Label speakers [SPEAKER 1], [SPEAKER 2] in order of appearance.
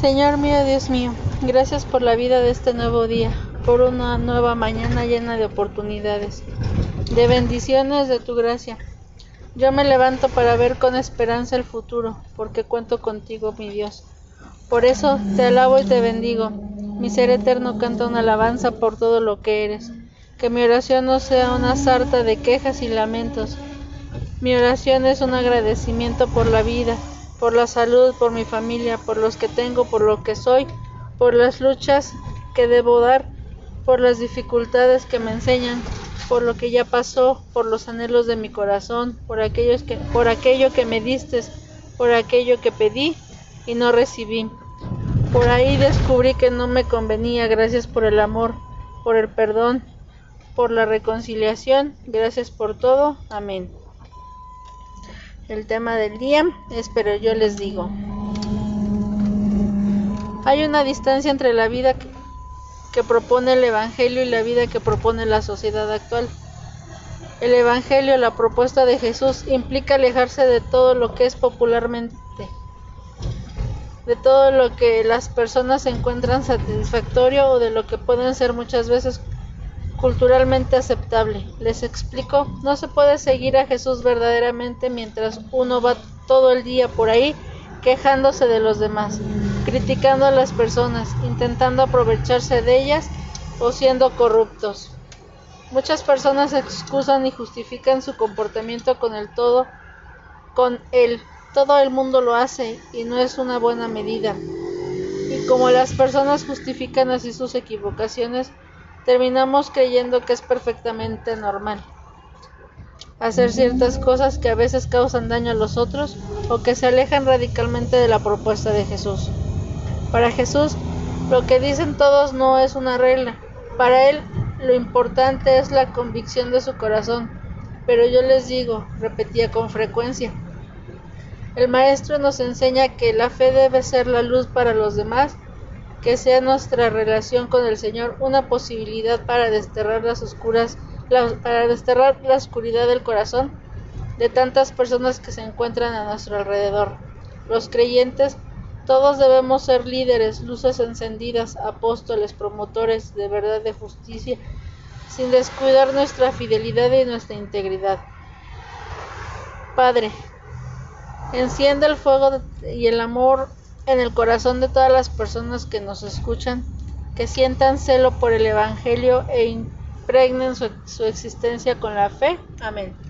[SPEAKER 1] Señor mío, Dios mío, gracias por la vida de este nuevo día, por una nueva mañana llena de oportunidades, de bendiciones de tu gracia. Yo me levanto para ver con esperanza el futuro, porque cuento contigo, mi Dios. Por eso te alabo y te bendigo. Mi ser eterno canta una alabanza por todo lo que eres. Que mi oración no sea una sarta de quejas y lamentos. Mi oración es un agradecimiento por la vida, por la salud, por mi familia, por los que tengo, por lo que soy, por las luchas que debo dar, por las dificultades que me enseñan, por lo que ya pasó, por los anhelos de mi corazón, por aquellos que por aquello que me diste, por aquello que pedí y no recibí. Por ahí descubrí que no me convenía, gracias por el amor, por el perdón, por la reconciliación, gracias por todo. Amén. El tema del día es pero yo les digo. Hay una distancia entre la vida que, propone el Evangelio y la vida que propone la sociedad actual. El Evangelio, la propuesta de Jesús, implica alejarse de todo lo que es popularmente, de todo lo que las personas encuentran satisfactorio o de lo que pueden ser muchas veces culturalmente aceptable. Les explico, no se puede seguir a Jesús verdaderamente mientras uno va todo el día por ahí quejándose de los demás, criticando a las personas, intentando aprovecharse de ellas o siendo corruptos. Muchas personas excusan y justifican su comportamiento con el todo, con el todo el mundo lo hace y no es una buena medida. Y como las personas justifican así sus equivocaciones, terminamos creyendo que es perfectamente normal hacer ciertas cosas que a veces causan daño a los otros o que se alejan radicalmente de la propuesta de Jesús. Para Jesús, lo que dicen todos no es una regla. Para Él, lo importante es la convicción de su corazón. Pero yo les digo, repetía con frecuencia, el Maestro nos enseña que la fe debe ser la luz para los demás que sea nuestra relación con el Señor una posibilidad para desterrar las oscuras, la, para desterrar la oscuridad del corazón de tantas personas que se encuentran a nuestro alrededor. Los creyentes todos debemos ser líderes, luces encendidas, apóstoles, promotores de verdad de justicia, sin descuidar nuestra fidelidad y nuestra integridad. Padre, enciende el fuego y el amor en el corazón de todas las personas que nos escuchan, que sientan celo por el Evangelio e impregnen su, existencia con la fe. Amén.